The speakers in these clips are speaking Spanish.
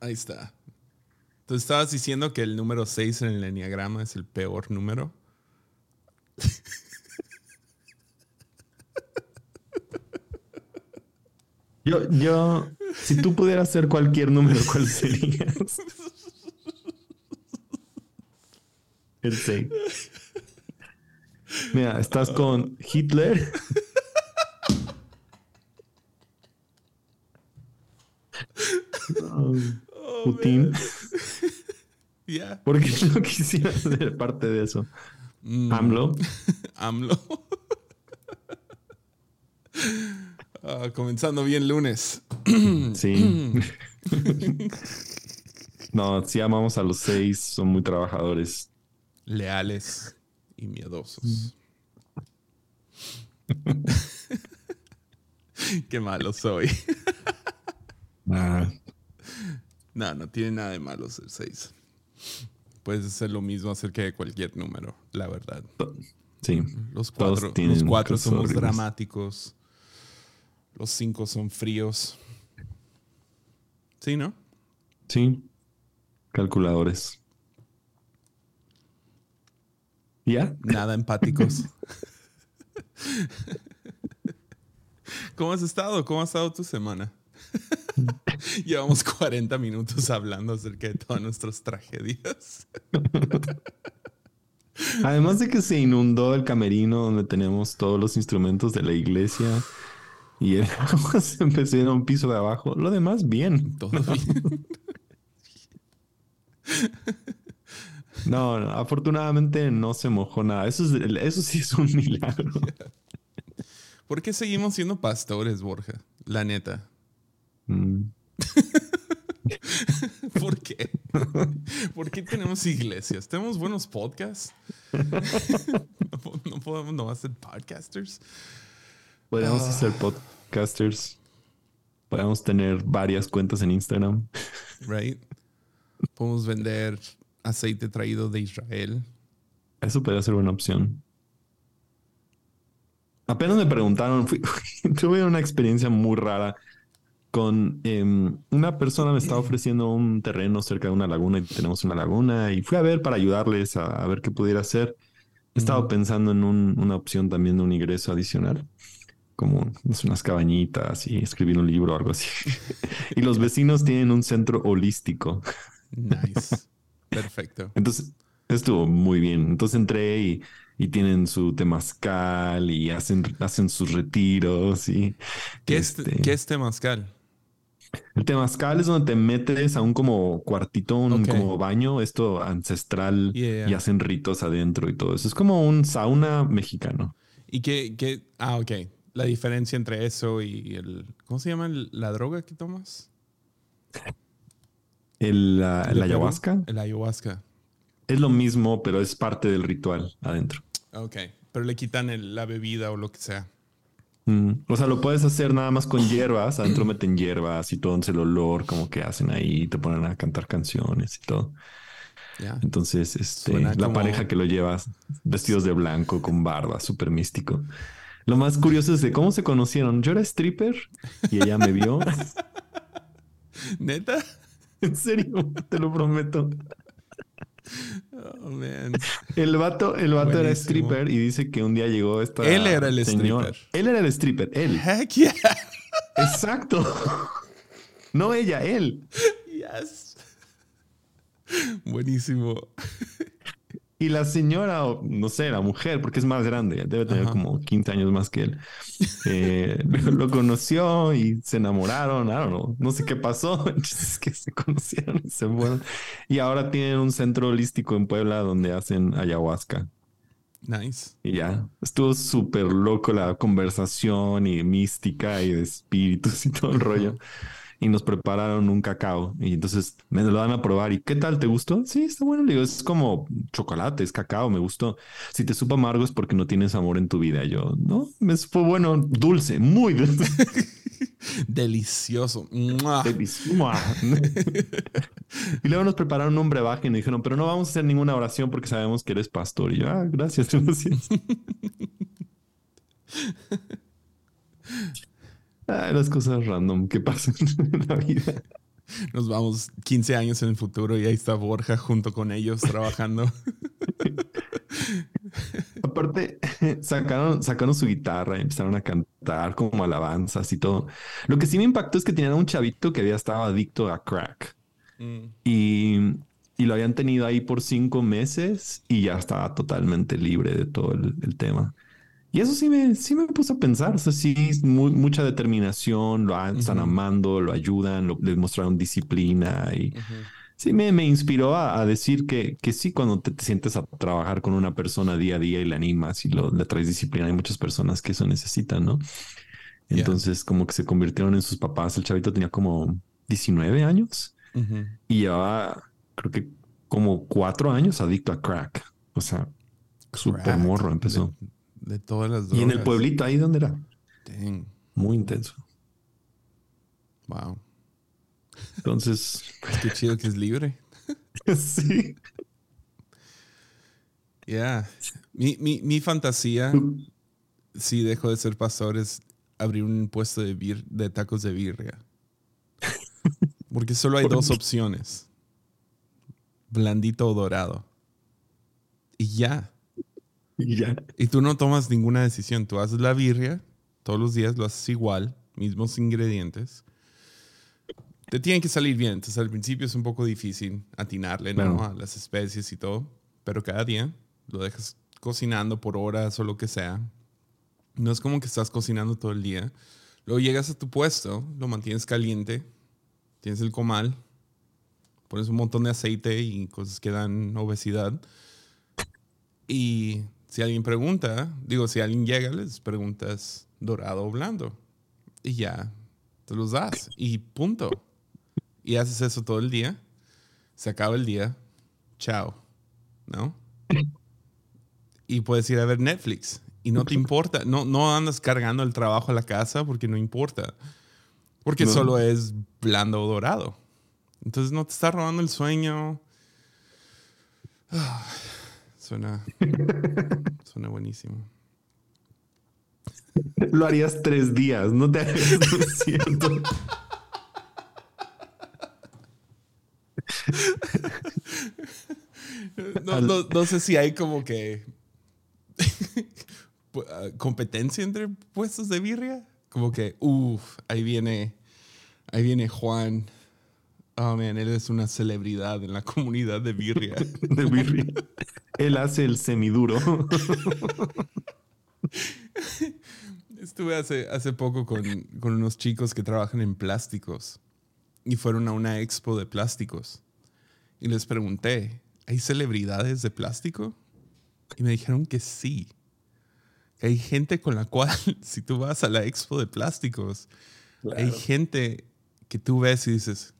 Ahí está. Tú estabas diciendo que el número 6 en el enneagrama es el peor número. Yo, yo, si tú pudieras ser cualquier número, ¿cuál serías? El 6. Mira, estás con Hitler. Putin. Ya. ¿Por qué no quisiera ser parte de eso? Mm. AMLO. AMLO. Ah, comenzando bien lunes. Sí. no, sí amamos a los seis, son muy trabajadores. Leales y miedosos. Qué malo soy. Ah, No, no tiene nada de malo ser 6. Puedes hacer lo mismo acerca de cualquier número, la verdad. sí. Los cuatro, los cuatro somos horribles. dramáticos. Los cinco son fríos. Sí, ¿no? Sí. Calculadores. ¿Ya? Nada empáticos. ¿Cómo has estado? ¿Cómo ha estado tu semana? Llevamos 40 minutos hablando acerca de todas nuestras tragedias. Además de que se inundó el camerino donde tenemos todos los instrumentos de la iglesia y el agua se empezó a ir a un piso de abajo. Lo demás, bien. Todo bien. No, no, afortunadamente no se mojó nada. Eso, es, eso sí es un milagro. ¿Por qué seguimos siendo pastores, Borja? La neta. Mm. ¿Por qué? ¿Por qué tenemos iglesias? ¿Tenemos buenos podcasts? ¿No, po- no podemos nomás ser podcasters? Podríamos Ah. hacer podcasters. Podríamos tener varias cuentas en Instagram. Right? Podemos vender aceite traído de Israel. Eso podría ser una opción. Apenas me preguntaron, fui- tuve una experiencia muy rara con em, una persona me estaba ofreciendo un terreno cerca de una laguna y tenemos una laguna y fui a ver para ayudarles a, a ver qué pudiera hacer. Estaba Ujú. pensando en un- una opción también de un ingreso adicional, como no sé, unas cabañitas y escribir un libro o algo así. y los vecinos tienen un centro holístico. Nice. Perfecto. Entonces, estuvo muy bien. Entonces entré y, y tienen su temazcal y hacen, hacen sus retiros y ¿Qué, es, este, ¿qué es temazcal? El temazcal es donde te metes a un como cuartito, un como baño, esto ancestral Yeah, yeah. y hacen ritos adentro y todo eso. Es como un sauna mexicano. ¿Y qué, qué? Ah, ok. La diferencia entre eso y el... ¿Cómo se llama el- la droga que tomas? El, la, ayahuasca El ayahuasca. es lo mismo, pero es parte del ritual adentro. Ok. Pero le quitan el- la bebida o lo que sea. Mm, O sea, lo puedes hacer nada más con hierbas. Adentro meten hierbas y todo entonces el olor como que hacen ahí, te ponen a cantar canciones y todo. Ya. Entonces, este, Suena la como- pareja que lo lleva vestidos de blanco con barba, súper místico. Lo más curioso es de cómo se conocieron. Yo era stripper y ella me vio. ¿Neta? en serio, te lo prometo. Oh, man. El vato, el vato era stripper y dice que un día llegó esta. Él era el señora- stripper. Él era el stripper, él. Heck yeah. Exacto. No ella, él. Yes. Buenísimo. Y la señora, no sé, la mujer, porque es más grande, debe tener Ajá. como 15 años más que él, eh, lo, lo conoció y se enamoraron, I don't know, no sé qué pasó, es que se conocieron y se fueron. Y ahora tienen un centro holístico en Puebla donde hacen ayahuasca. Nice. Y ya, estuvo súper loco la conversación y mística y de espíritus y todo el rollo. Y nos prepararon un cacao. Y entonces me lo dan a probar. ¿Y qué tal? ¿Te gustó? Sí, está bueno. Le digo, es como chocolate, es cacao, me gustó. Si te supo amargo es porque no tienes amor en tu vida. Yo, no, me fue bueno, dulce, muy dulce. Delicioso. ¡Mua! Delis- ¡Mua! y luego nos prepararon un brebaje y nos dijeron, pero no vamos a hacer ninguna oración porque sabemos que eres pastor. Y yo, ah, gracias, gracias. Ah, las cosas random que pasan en la vida. Nos vamos 15 años en el futuro y ahí está Borja junto con ellos trabajando. Aparte, sacaron, sacaron su guitarra y empezaron a cantar como alabanzas y todo. Lo que sí me impactó es que tenían a un chavito que había estado adicto a crack. Mm. Y, y, lo habían tenido ahí por cinco meses y ya estaba totalmente libre de todo el, tema. Y eso sí me, sí me puso a pensar. O sea, sí, mucha determinación, lo están amando, lo ayudan, lo, les mostraron disciplina y sí me, me inspiró a, decir que, que sí, cuando te, sientes a trabajar con una persona día a día y le animas y lo, le traes disciplina, hay muchas personas que eso necesitan, ¿no? Entonces, como que se convirtieron en sus papás. El chavito tenía como 19 años y llevaba, creo que como cuatro años adicto a crack. O sea, súper morro empezó. De, todas las drogas. Y en el pueblito, ahí donde era. Muy intenso. Wow. Entonces. Qué chido que es libre. sí. Ya. Mi, mi, mi, fantasía, si dejo de ser pastor, es abrir un puesto de, de tacos de birria. Porque solo hay dos opciones. Blandito o dorado. Y ya. Y ya. Y tú no tomas ninguna decisión. Tú haces la birria, todos los días lo haces igual, mismos ingredientes te tienen que salir bien. Entonces al principio es un poco difícil atinarle ¿no? a las especies y todo, pero cada día lo dejas cocinando por horas o lo que sea. No es como que estás cocinando todo el día. Luego llegas a tu puesto, lo mantienes caliente, tienes el comal, pones un montón de aceite y cosas que dan obesidad. Y si alguien pregunta, digo, si alguien llega, les preguntas dorado o blando. Y ya, te los das. Y punto y haces eso todo el día, se acaba el día, chao, ¿no? Y puedes ir a ver Netflix y no te importa, no, no andas cargando el trabajo a la casa porque no importa, porque solo es blando o dorado. Entonces no te está robando el sueño. Suena, suena buenísimo. Lo harías tres días, no te hagas cierto. no, sé si hay como que ah, competencia entre puestos de birria. Como que, uff, ahí viene, ahí viene Juan. Oh, man, él es una celebridad en la comunidad de birria. de birria. Él hace el semiduro. Estuve hace, hace poco con, con unos chicos que trabajan en plásticos y fueron a una expo de plásticos. Y les pregunté, ¿hay celebridades de plástico? Y me dijeron que sí. Que hay gente con la cual, si tú vas a la expo de plásticos, hay gente que tú ves y dices,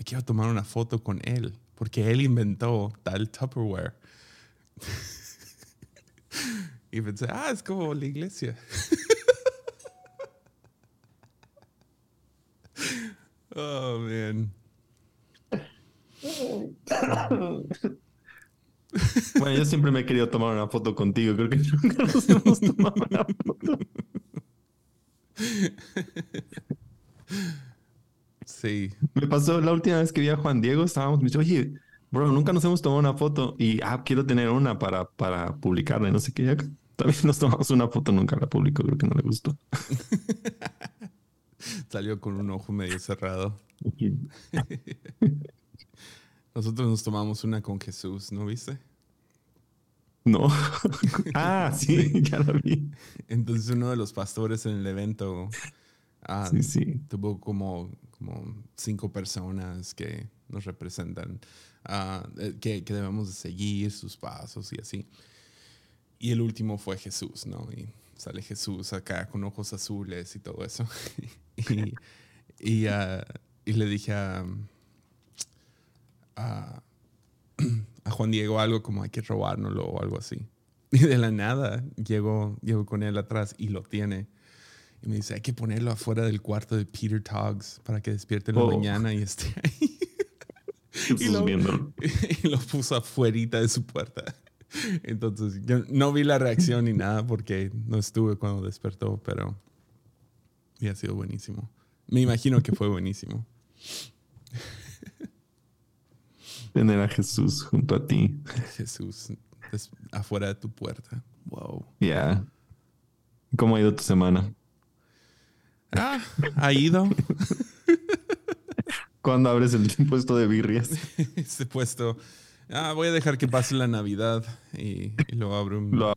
me quiero tomar una foto con él, porque él inventó tal Tupperware. y pensé, ah, es como la iglesia. oh, man. Bueno, yo siempre me he querido tomar una foto contigo. Creo que nunca nos hemos tomado una foto. Sí. Me pasó la última vez que vi a Juan Diego, estábamos, me dijo, oye, bro, nunca nos hemos tomado una foto y, ah, quiero tener una para, para publicarla y no sé qué. También nos tomamos una foto, nunca la publicó, creo que no le gustó. Salió con un ojo medio cerrado. Nosotros nos tomamos una con Jesús, ¿no viste? No. ah, sí, ya lo vi. Entonces uno de los pastores en el evento ah, tuvo como, como cinco personas que nos representan, eh, que, que, debemos de seguir sus pasos y así. Y el último fue Jesús, ¿no? Y sale Jesús acá con ojos azules y todo eso. y, y, ah, y le dije a a, Juan Diego algo como hay que robárnoslo o algo así. Y de la nada llego, llego con él atrás y lo tiene. Y me dice, hay que ponerlo afuera del cuarto de Peter Toggs para que despierte en la oh. mañana y esté ahí. y, lo, y lo puso afuera de su puerta. Entonces, yo no vi la reacción ni nada porque no estuve cuando despertó, pero y ha sido buenísimo. Me imagino que fue buenísimo. Tener a Jesús junto a ti. Jesús afuera de tu puerta. Wow. Ya. ¿Cómo ha ido tu semana? Ah, ha ido. ¿Cuándo abres el puesto de birrias? este puesto. Ah, voy a dejar que pase la Navidad y, lo abro. Lo...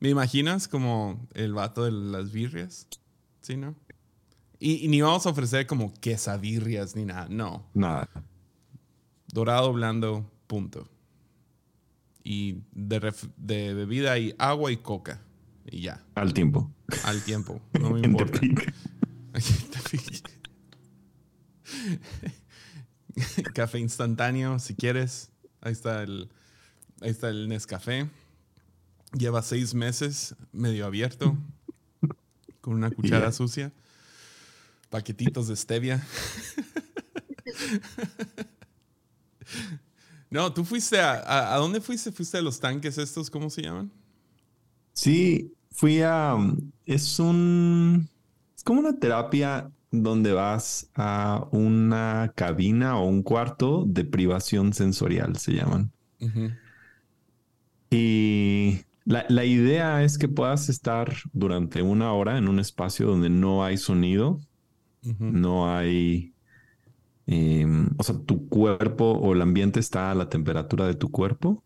¿Me imaginas como el vato de las birrias? ¿Sí, no? Y, ni vamos a ofrecer como quesabirrias ni nada, no. Nada. Dorado, blando, punto. Y de, de bebida y agua y coca. Y ya. Al tiempo. Al tiempo. No me importa. Café instantáneo, si quieres. Ahí está el, ahí está el Nescafé. Lleva seis meses medio abierto, con una cuchara sucia. Paquetitos de stevia. no, tú fuiste a, a, dónde fuiste? ¿Fuiste a los tanques estos? ¿Cómo se llaman? Sí, fui a. Es un. Es como una terapia donde vas a una cabina o un cuarto de privación sensorial, se llaman. Y la, idea es que puedas estar durante una hora en un espacio donde no hay sonido, no hay... Em, o sea, tu cuerpo o el ambiente está a la temperatura de tu cuerpo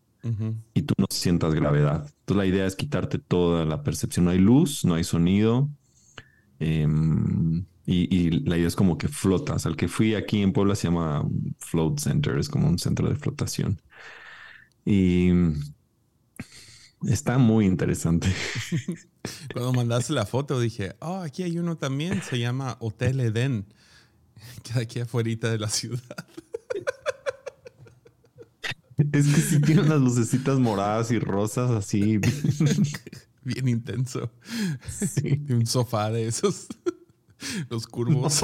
y tú no sientas gravedad. Entonces la idea es quitarte toda la percepción. No hay luz, no hay sonido. Em, y, la idea es como que flotas. Al que fui aquí en Puebla se llama Float Center, es como un centro de flotación. Y está muy interesante. Cuando mandaste la foto dije, oh, aquí hay uno también, se llama Hotel Eden, queda aquí afuera de la ciudad. Es que sí tiene unas lucecitas moradas y rosas así. Bien intenso. Sí. Un sofá de esos. Los curvos.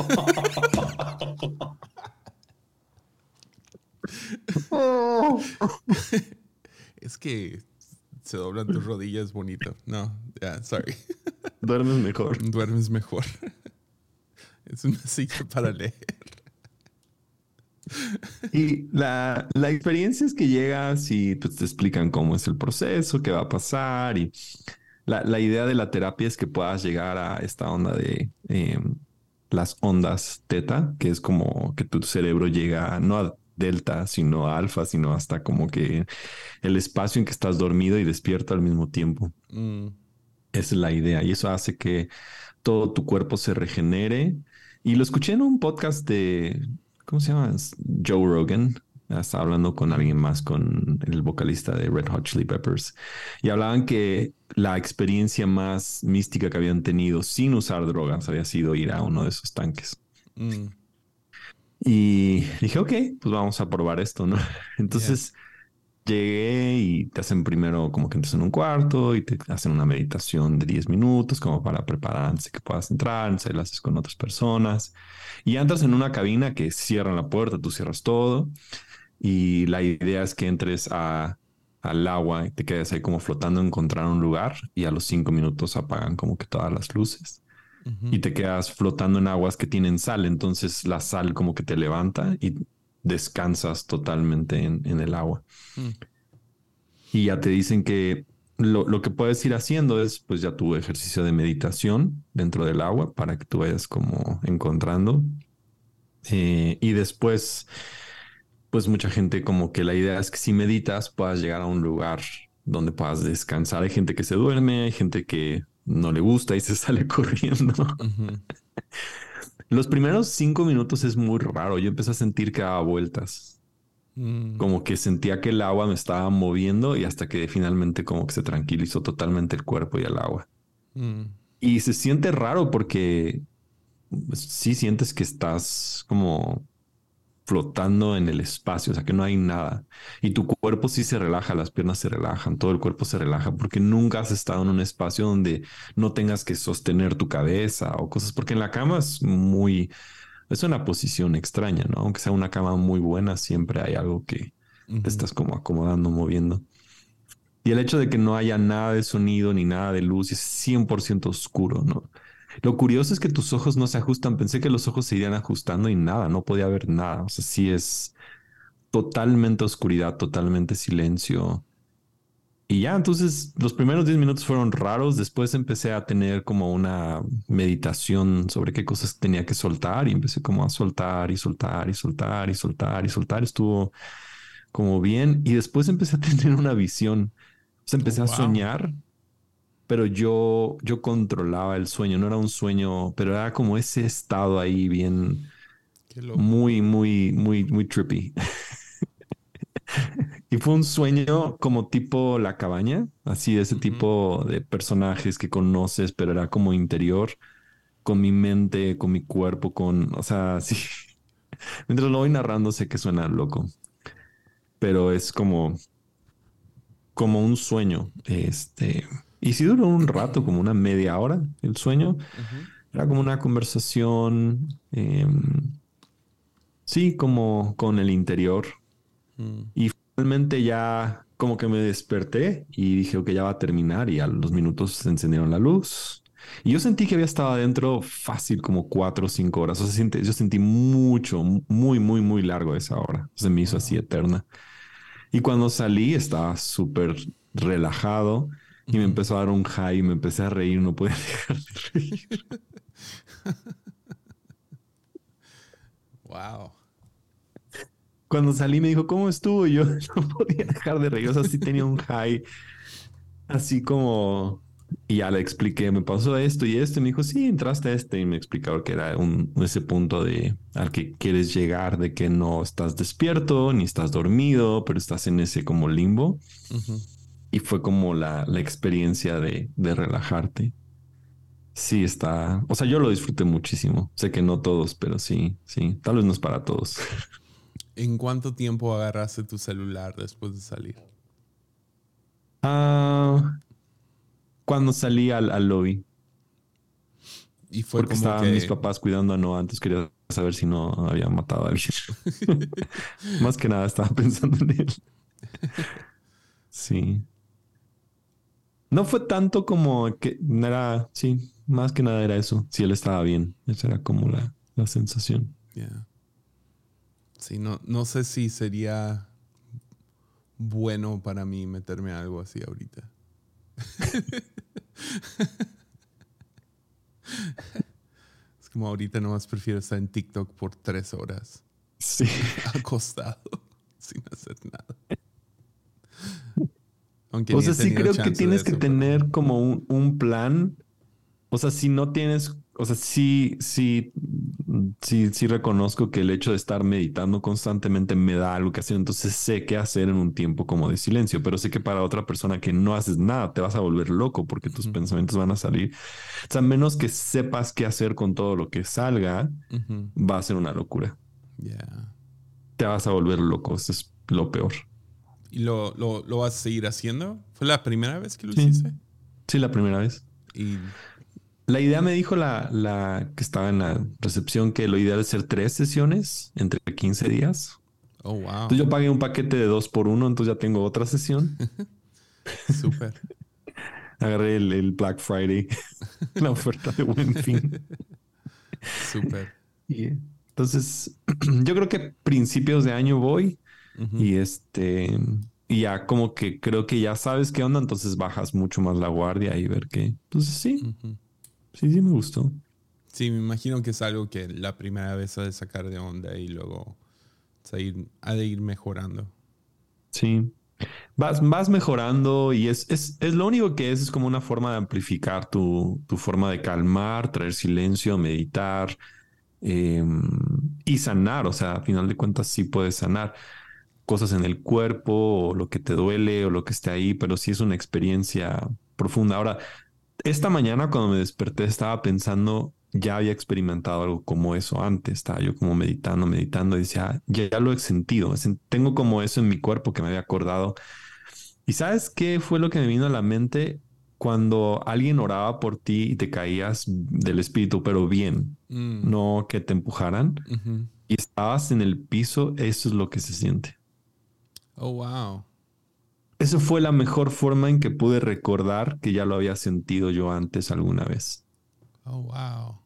es que se doblan tus rodillas bonito. No, ya, sorry. Duermes mejor. Duermes mejor. Es una silla para leer. Y la, la, experiencia es que llegas y pues, te explican cómo es el proceso, qué va a pasar y la, idea de la terapia es que puedas llegar a esta onda de em, las ondas teta, que es como que tu cerebro llega no a delta, sino a alfa, sino hasta como que el espacio en que estás dormido y despierto al mismo tiempo. Mm. Esa es la idea y eso hace que todo tu cuerpo se regenere. Y lo escuché en un podcast de, ¿cómo se llama? Joe Rogan. Estaba hablando con alguien más, con el vocalista de Red Hot Chili Peppers. Y hablaban que la experiencia más mística que habían tenido sin usar drogas había sido ir a uno de esos tanques. Mm. Y dije, ok, pues vamos a probar esto, ¿no? Entonces llegué y te hacen primero como que entras en un cuarto y te hacen una meditación de 10 minutos como para prepararse que puedas entrar, se la haces con otras personas. Y entras en una cabina que cierran la puerta, tú cierras todo. Y la idea es que entres a al agua y te quedas ahí como flotando, encontrar un lugar y a los cinco minutos apagan como que todas las luces y te quedas flotando en aguas que tienen sal, entonces la sal como que te levanta y descansas totalmente en, el agua. Mm. Y ya te dicen que lo, que puedes ir haciendo es pues ya tu ejercicio de meditación dentro del agua para que tú vayas como encontrando. Eh, y después pues mucha gente como que la idea es que si meditas puedas llegar a un lugar donde puedas descansar. Hay gente que se duerme, hay gente que no le gusta y se sale corriendo. Los primeros cinco minutos es muy raro. Yo empecé a sentir que daba vueltas. Mm. Como que sentía que el agua me estaba moviendo y hasta que finalmente como que se tranquilizó totalmente el cuerpo y el agua. Mm. Y se siente raro porque sí sientes que estás como flotando en el espacio, o sea que no hay nada. Y tu cuerpo sí se relaja, las piernas se relajan, todo el cuerpo se relaja, porque nunca has estado en un espacio donde no tengas que sostener tu cabeza o cosas, porque en la cama es muy, es una posición extraña, ¿no? Aunque sea una cama muy buena, siempre hay algo que te estás como acomodando, moviendo. Y el hecho de que no haya nada de sonido ni nada de luz es 100% oscuro, ¿no? Lo curioso es que tus ojos no se ajustan. Pensé que los ojos se irían ajustando y nada, no podía ver nada. O sea, sí es totalmente oscuridad, totalmente silencio. Y ya, entonces los primeros 10 minutos fueron raros. Después empecé a tener como una meditación sobre qué cosas tenía que soltar y empecé como a soltar y soltar y soltar y soltar y soltar. Estuvo como bien. Y después empecé a tener una visión. O sea, empecé a soñar, pero yo, yo controlaba el sueño. No era un sueño, pero era como ese estado ahí bien, muy, muy, muy, muy trippy. y fue un sueño como tipo La Cabaña, así de ese tipo de personajes que conoces, pero era como interior, con mi mente, con mi cuerpo, con, o sea, sí. Mientras lo voy narrando sé que suena loco, pero es como, como un sueño, este, y si duró un rato, como una media hora, el sueño, era como una conversación, em, sí, como con el interior, Mm. Y finalmente ya como que me desperté y dije, ok, ya va a terminar y a los minutos se encendieron la luz. Y yo sentí que había estado adentro fácil como cuatro o cinco horas. O sea, yo sentí mucho, muy, muy, muy largo esa hora. Se me hizo así eterna. Y cuando salí estaba súper relajado y me empezó a dar un high y me empecé a reír. No podía dejar de reír. wow cuando salí me dijo, ¿cómo estuvo? Y yo no podía dejar de reír. O sea, sí tenía un high así como... Y ya le expliqué, me pasó esto y esto. Y me dijo, sí, entraste a este. Y me explicaba que era un, ese punto de al que quieres llegar, de que no estás despierto ni estás dormido, pero estás en ese como limbo. Y fue como la, la experiencia de, de relajarte. Sí, está. O sea, yo lo disfruté muchísimo. Sé que no todos, pero sí, sí. Tal vez no es para todos. ¿En cuánto tiempo agarraste tu celular después de salir? Ah, cuando salí al, lobby. Y fue Porque estaban mis papás cuidando a Noah. Antes quería saber si no había matado a alguien. Más que nada estaba pensando en él. sí. No fue tanto como que era, sí, más que nada era eso. Si él estaba bien. Esa era como la, la sensación. Yeah. Sí, no, no sé si sería bueno para mí meterme algo así ahorita. es como ahorita nomás prefiero estar en TikTok por tres horas. Sí. Acostado, sin hacer nada. Aunque o sea, sí creo que tienes que tener como un, un plan. O sea, si no tienes o sea, sí, sí, sí, sí reconozco que el hecho de estar meditando constantemente me da algo que hacer. Entonces sé qué hacer en un tiempo como de silencio, pero sé que para otra persona que no haces nada, te vas a volver loco porque tus pensamientos van a salir. O sea, menos que sepas qué hacer con todo lo que salga, va a ser una locura. Te vas a volver loco. Eso es lo peor. ¿Y lo, lo, lo, vas a seguir haciendo? ¿Fue la primera vez que lo hiciste? Sí, la primera vez. Y la idea me dijo la, la que estaba en la recepción que lo ideal es hacer tres sesiones entre 15 días. Oh, wow. Entonces yo pagué un paquete de dos por uno, entonces ya tengo otra sesión. Súper. Agarré el, Black Friday, la oferta de buen fin. Súper. entonces, yo creo que principios de año voy y este, y ya como que creo que ya sabes qué onda, entonces bajas mucho más la guardia y ver qué. Entonces sí. Sí, sí me gustó. Sí, me imagino que es algo que la primera vez ha de sacar de onda y luego ha de ir mejorando. Sí. Vas, vas mejorando y es, es, es, lo único que es, es como una forma de amplificar tu, tu forma de calmar, traer silencio, meditar em, y sanar. O sea, a final de cuentas sí puedes sanar cosas en el cuerpo o lo que te duele o lo que esté ahí, pero sí es una experiencia profunda. Ahora, esta mañana cuando me desperté estaba pensando, ya había experimentado algo como eso antes, estaba yo como meditando, meditando y decía, ya, ya lo he sentido, tengo como eso en mi cuerpo que me había acordado. ¿Y sabes qué fue lo que me vino a la mente? Cuando alguien oraba por ti y te caías del espíritu, pero bien, mm. no que te empujaran y estabas en el piso, eso es lo que se siente. Oh, wow. Eso fue la mejor forma en que pude recordar que ya lo había sentido yo antes alguna vez. Oh, wow.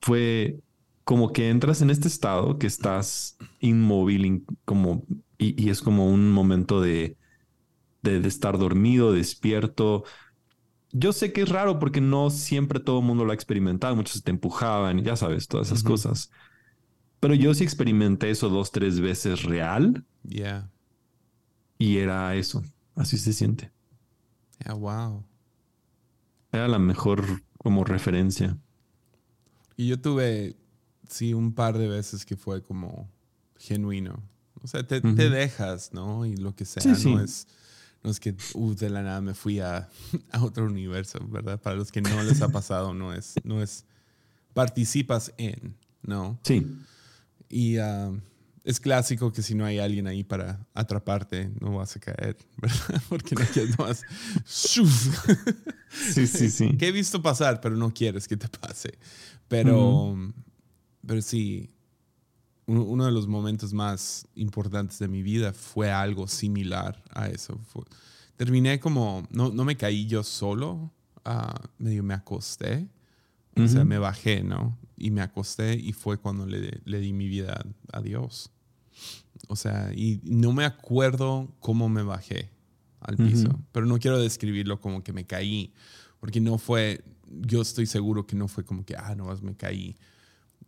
Fue, como que entras en este estado que estás inmóvil, como, y, es como un momento de, de, estar dormido, despierto. Yo sé que es raro porque no siempre todo el mundo lo ha experimentado, muchos te empujaban, ya sabes, todas esas cosas. Pero yo sí experimenté eso dos, tres veces real. Yeah. Y era eso. Así se siente. Yeah, wow. Era la mejor como referencia. Y yo tuve, sí, un par de veces que fue como genuino. O sea, te, dejas, ¿no? Y lo que sea, no es no es que uh, de la nada me fui a, a, otro universo, ¿verdad? Para los que no les ha pasado, no es, no es participas en, ¿no? Sí. Y ah, es clásico que si no hay alguien ahí para atraparte, no vas a caer, ¿verdad? Porque no quieres más. sí, sí, sí. Que he visto pasar, pero no quieres que te pase. Pero, pero sí, uno de los momentos más importantes de mi vida fue algo similar a eso. terminé como, no, no, me caí yo solo, uh, medio me acosté, o sea, me bajé, ¿no? Y me acosté y fue cuando le, le di mi vida a Dios. O sea, y no me acuerdo cómo me bajé al piso, pero no quiero describirlo como que me caí, porque no fue, yo estoy seguro que no fue como que, ah, no me caí,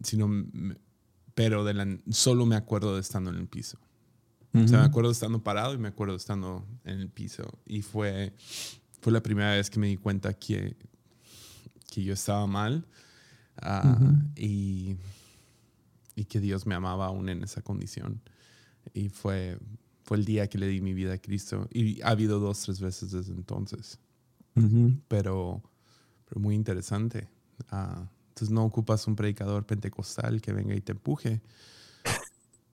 sino, pero de la, solo me acuerdo de estando en el piso. O sea, me acuerdo de estando parado y me acuerdo de estando en el piso. Y fue, fue la primera vez que me di cuenta que, que yo estaba mal ah, y y que Dios me amaba aún en esa condición. Y fue, fue el día que le di mi vida a Cristo. Y ha habido dos, tres veces desde entonces. pero, pero muy interesante. Ah, entonces no ocupas un predicador pentecostal que venga y te empuje.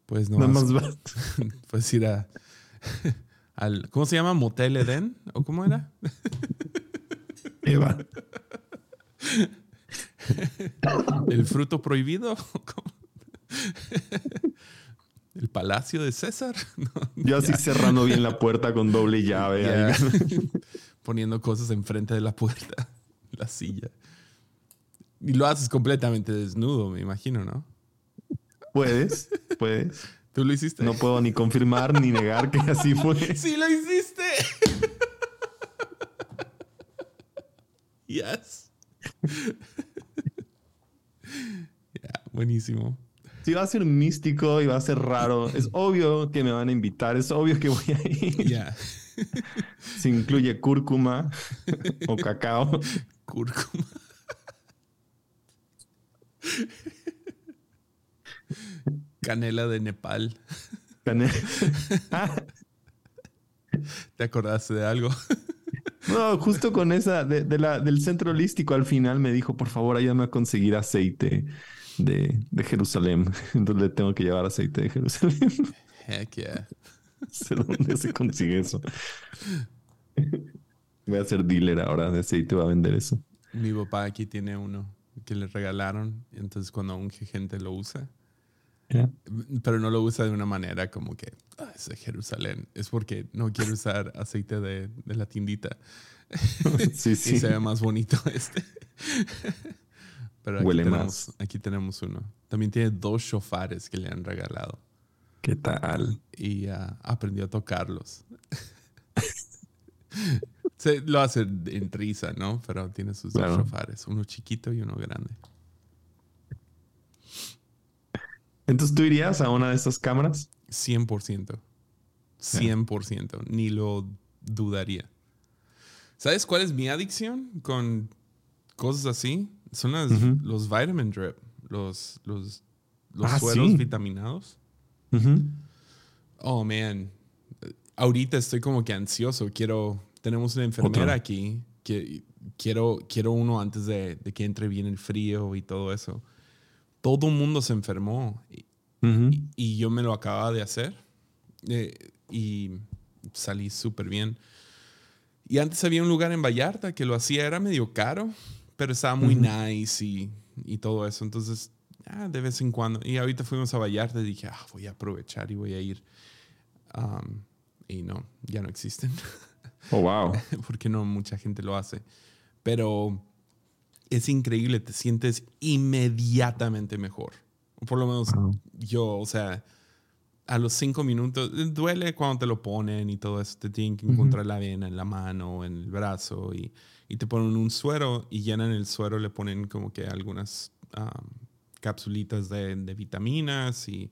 Pues no. más puedes ir a, al. ¿Cómo se llama? ¿Motel Eden? ¿O cómo era? Eva. ¿El fruto prohibido? El palacio de César. Yo así cerrando bien la puerta con doble llave. Poniendo cosas enfrente de la puerta, la silla. Y lo haces completamente desnudo, me imagino, ¿no? Puedes, puedes. ¿Tú lo hiciste? No puedo ni confirmar ni negar que así fue. ¡Sí lo hiciste! yes. buenísimo si va a ser místico y va a ser raro, es obvio que me van a invitar, es obvio que voy a ir. Ya. Si incluye cúrcuma o cacao. Cúrcuma. Canela de Nepal. Canela. ¿Te acordaste de algo? No, justo con esa de, la, del centro holístico al final me dijo, por favor, ayúdame a conseguir aceite de, de Jerusalén. Entonces le tengo que llevar aceite de Jerusalén. Heck yeah. sé dónde se consigue eso. Voy a ser dealer ahora de aceite, voy a vender eso. Mi papá aquí tiene uno que le regalaron. Entonces, cuando un gente lo usa, pero no lo usa de una manera como que ah, es de Jerusalén. Es porque no quiere usar aceite de, de la tiendita. sí, sí. y se ve más bonito este. Pero aquí Huele tenemos, más. Aquí tenemos uno. También tiene dos shofares que le han regalado. ¿Qué tal? Y aprendió a tocarlos. lo hace en risa, ¿no? Pero tiene sus dos shofares, uno chiquito y uno grande. Entonces, ¿tú irías a una de esas cámaras? 100%. 100%. Ni lo dudaría. ¿Sabes cuál es mi adicción con cosas así? Son los vitamin drip, los, los, los ah, sueros vitaminados. Oh, man. Ahorita estoy como que ansioso. Quiero. Tenemos una enfermera aquí. Que quiero, quiero uno antes de, que entre bien el frío y todo eso. Todo el mundo se enfermó. Y, yo me lo acababa de hacer. Eh, y salí súper bien. Y antes había un lugar en Vallarta que lo hacía, era medio caro, pero estaba muy nice y, y, todo eso. Entonces, ah, de vez en cuando. Y ahorita fuimos a Vallarta y dije, ah, voy a aprovechar y voy a ir. Um, y no, ya no existen. Oh, wow. Porque no mucha gente lo hace. Pero es increíble, te sientes inmediatamente mejor. Por lo menos yo, o sea, a los cinco minutos, duele cuando te lo ponen y todo eso, te tienen que encontrar la vena en la mano, en el brazo y, y, te ponen un suero y llenan el suero, le ponen como que algunas um, capsulitas de, de, vitaminas y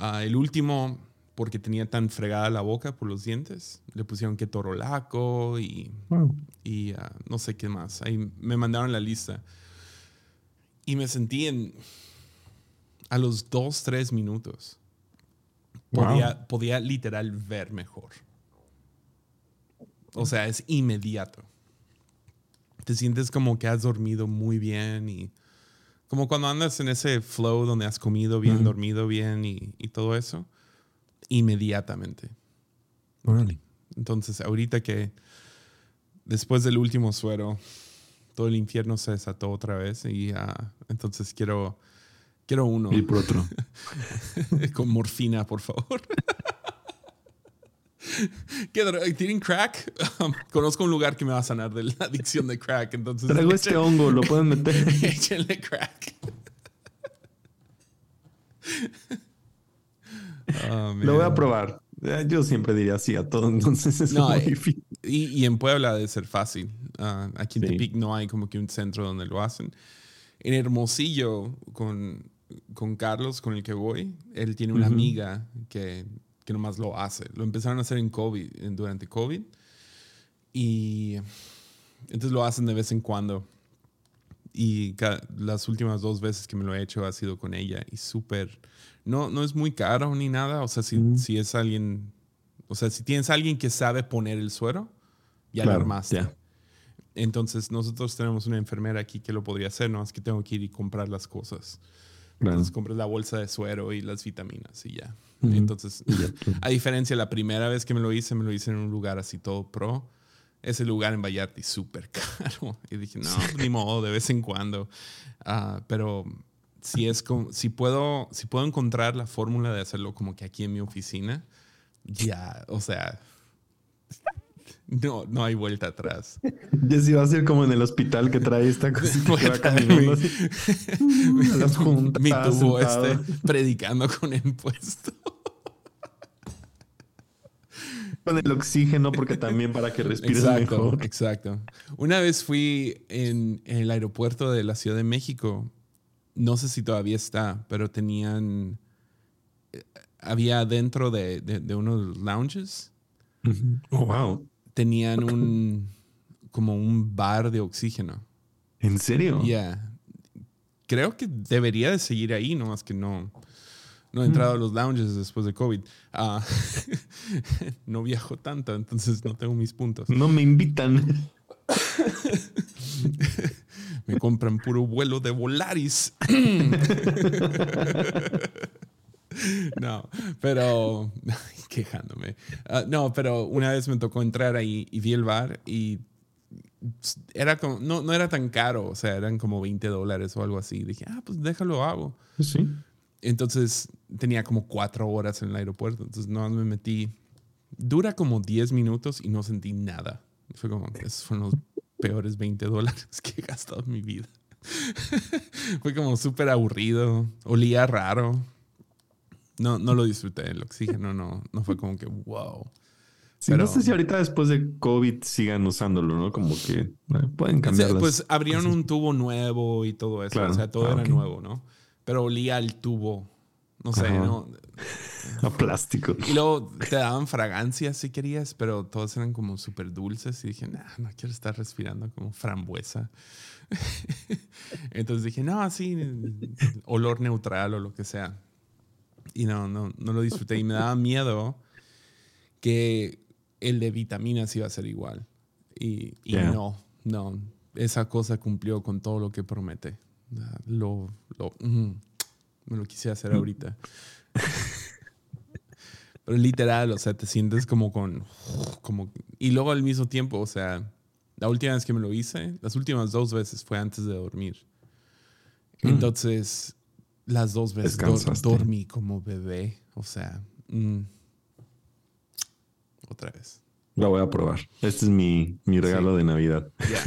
uh, el último, porque tenía tan fregada la boca por los dientes, le pusieron que torolaco y, y uh, no sé qué más. Ahí me mandaron la lista y me sentí en a los dos, tres minutos podía, podía literal ver mejor. O sea, es inmediato. Te sientes como que has dormido muy bien y como cuando andas en ese flow donde has comido bien, dormido bien y, todo eso, inmediatamente. Entonces, ahorita que después del último suero, todo el infierno se desató otra vez y entonces quiero Quiero uno. Y por otro. Con morfina, por favor. ¿Tienen crack? Um, conozco un lugar que me va a sanar de la adicción de crack. Entonces, Traigo este hongo, lo pueden meter. Échenle crack. Oh, lo voy a probar. Eh, yo siempre diría sí a todo, entonces es muy eh, difícil. Y, en Puebla debe ser fácil. Uh, aquí en Tepic no hay como que un centro donde lo hacen. En Hermosillo, con con Carlos, con el que voy, él tiene una amiga que, que nomás lo hace. Lo empezaron a hacer en COVID, durante COVID. Y entonces lo hacen de vez en cuando. Y las últimas dos veces que me lo he hecho ha sido con ella. Y súper... No, no es muy caro ni nada. O sea, si, si es alguien... O sea, si tienes alguien que sabe poner el suero, ya lo armaste. Entonces nosotros tenemos una enfermera aquí que lo podría hacer, no es que tengo que ir y comprar las cosas. Entonces compras la bolsa de suero y las vitaminas y ya. Entonces, a diferencia, la primera vez que me lo hice, me lo hice en un lugar así todo pro. Ese lugar en Vallarta y súper caro. Y dije, no, ni modo, de vez en cuando. Ah, pero si, es como, si, puedo, si puedo encontrar la fórmula de hacerlo como que aquí en mi oficina, ya, o sea, no, no hay vuelta atrás. Ya si va a ser como en el hospital que trae esta cosa que va caminando las juntas, Mi tubo este predicando con el puesto. Con el oxígeno, porque también para que respires exacto, mejor. Exacto. Una vez fui en, el aeropuerto de la Ciudad de México. No sé si todavía está, pero tenían. Eh, había dentro de, de unos lounges. Oh, wow tenían un como un bar de oxígeno. ¿En serio? Ya. Creo que debería de seguir ahí, no más que no. No he entrado a los lounges después de COVID. Ah, no viajo tanto, entonces no tengo mis puntos. No me invitan. me compran puro vuelo de Volaris. no, pero quejándome. Ah, no, pero una vez me tocó entrar ahí y vi el bar y era como, no, no era tan caro, o sea, eran como 20 dólares o algo así. Dije, ah, pues déjalo, hago. Sí. Entonces tenía como cuatro horas en el aeropuerto, entonces no me metí. Dura como 10 minutos y no sentí nada. Fue como, esos fueron los peores 20 dólares que he gastado en mi vida. Fue como súper aburrido, olía raro no, no lo disfruté. El oxígeno no, no fue como que wow. Pero, no sé si ahorita después de COVID sigan usándolo, ¿no? Como que eh, pueden cambiar. pues abrieron un tubo nuevo y todo eso. O sea, todo ah, era nuevo, ¿no? Pero olía al tubo. No sé, ¿no? A plástico. Y luego te daban fragancias si querías, pero todos eran como súper dulces. Y dije, nah, no quiero estar respirando como frambuesa. Entonces dije, no, así, olor neutral o lo que sea y no, no, no lo disfruté. Y me daba miedo que el de vitaminas iba a ser igual. Y, y no, no. Esa cosa cumplió con todo lo que promete. Lo, lo, me lo quise hacer ahorita. Pero literal, o sea, te sientes como con. Como, y luego al mismo tiempo, o sea, la última vez que me lo hice, las últimas dos veces fue antes de dormir. Mm. Entonces, las dos veces dormí como bebé. O sea, mm, otra vez. La voy a probar. Este es mi, mi regalo de Navidad. Ya,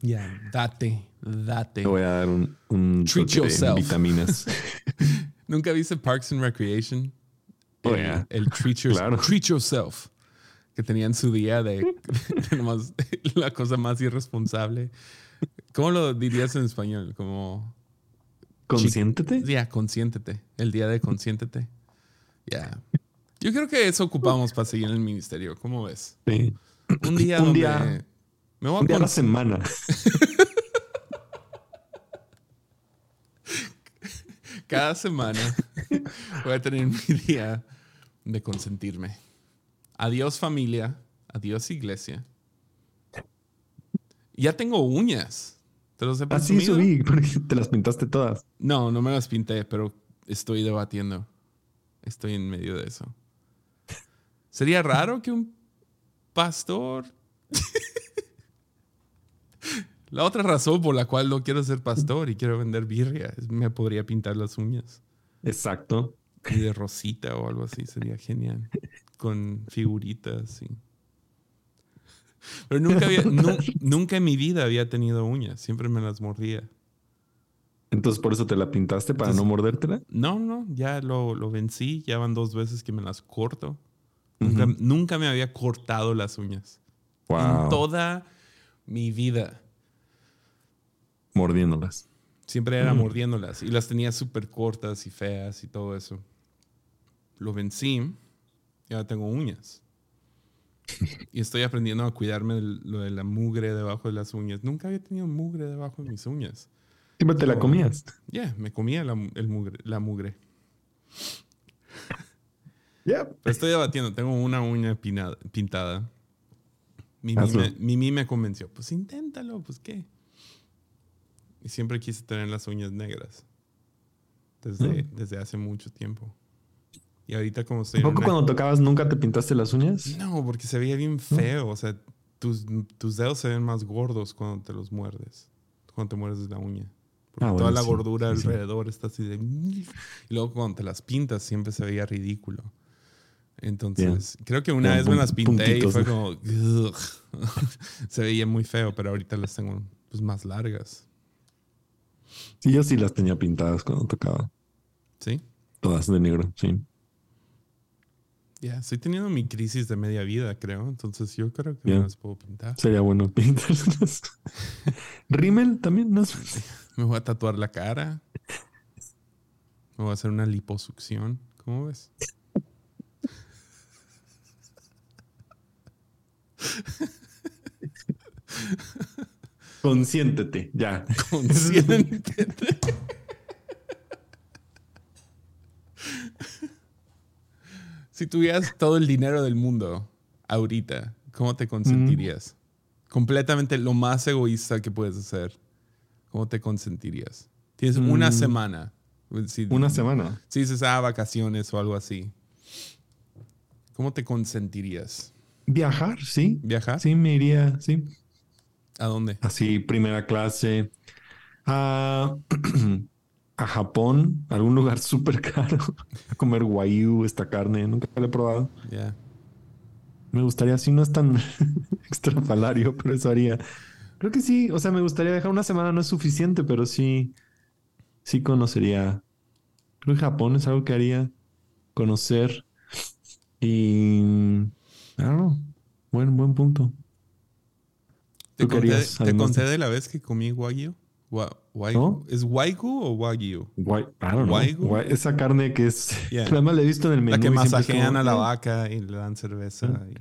yeah. date, date. Te voy a dar un, un Treat de vitaminas. ¿Nunca viste Parks and Recreation? Oh, el, yeah. el treat, your- Claro. treat yourself. Que tenían su día de, nomás la cosa más irresponsable. ¿Cómo lo dirías en español? Como, Consiéntete. ya, consiéntete. El día de consiéntete. Ya. Yo creo que eso ocupamos para seguir en el ministerio. ¿Cómo ves? Sí. Un día Un donde día- me voy a Un día a la semana. cada semana voy a tener mi día de consentirme. Adiós familia, adiós iglesia. Ya tengo uñas. ¿Te los he Así presumido? subí, porque te las pintaste todas. No, no me las pinté, pero estoy debatiendo. Estoy en medio de eso. ¿Sería raro que un pastor... la otra razón por la cual no quiero ser pastor y quiero vender birria es me podría pintar las uñas. Exacto. Y de rosita o algo así sería genial. Con figuritas y... Pero nunca, había, nu- nunca en mi vida había tenido uñas. Siempre me las mordía. Entonces por eso te la pintaste para Entonces- no mordértela. No, no, ya lo, lo vencí. Ya van dos veces que me las corto. Nunca, nunca me había cortado las uñas. En Wow. toda mi vida. Mordiéndolas. Siempre era Mm. mordiéndolas. Y las tenía súper cortas y feas y todo eso. Lo vencí. Y ahora tengo uñas. Y estoy aprendiendo a cuidarme de lo de la mugre debajo de las uñas. Nunca había tenido mugre debajo de mis uñas. Siempre te la comías. Ya, me comía la, el mugre, la mugre. Pero estoy debatiendo. Tengo una uña pinada- pintada. Mimi me, Mimi me convenció. Pues inténtalo, pues qué. Y siempre quise tener las uñas negras. Desde, Mm. desde hace mucho tiempo. Y ahorita como estoy ¿Poco una- cuando tocabas nunca te pintaste las uñas? No, porque se veía bien feo. O sea, tus, tus dedos se ven más gordos cuando te los muerdes. Cuando te muerdes la uña. Porque Ah, toda la sí, gordura sí, sí. alrededor está así de... Y luego cuando te las pintas siempre se veía ridículo. Entonces, creo que una vez me las pinté y fue como... Se veía muy feo, pero ahorita las tengo pues más largas. Sí, yo sí las tenía pintadas cuando tocaba. ¿Sí? Todas de negro, sí. Ya, estoy teniendo mi crisis de media vida, creo. Entonces yo creo que Ya. me las puedo pintar. Sería bueno pintarlas. Rimmel también, ¿no? Me voy a tatuar la cara. Me voy a hacer una liposucción. ¿Cómo ves? Consiéntete, ya. Consiéntete. Si tuvieras todo el dinero del mundo ahorita, ¿cómo te consentirías? Completamente lo más egoísta que puedes hacer. ¿Cómo te consentirías? Tienes una Mm. semana. Si, Una semana. Si dices, ah, vacaciones o algo así. ¿Cómo te consentirías? Viajar, sí. ¿Viajar? Sí, me iría, sí. ¿A dónde? Así, primera clase. A, a Japón, algún lugar súper caro. A comer wagyu, esta carne. Nunca la he probado. Ya. Me gustaría, si no es tan extrafalario, pero eso haría. Creo que sí, o sea, me gustaría dejar una semana, no es suficiente, pero sí, sí conocería. Creo que Japón es algo que haría conocer. Y. Know. Buen, buen punto. ¿Te ¿Tú qué conté, te de- la vez que comí wagyu? Wa-. ¿Es wagyu o wagyu? Guay, I don't know. Esa carne que es. Yeah. Nada más la he visto en el menú. La que masajean como, a la "Eh". vaca y le dan cerveza. y-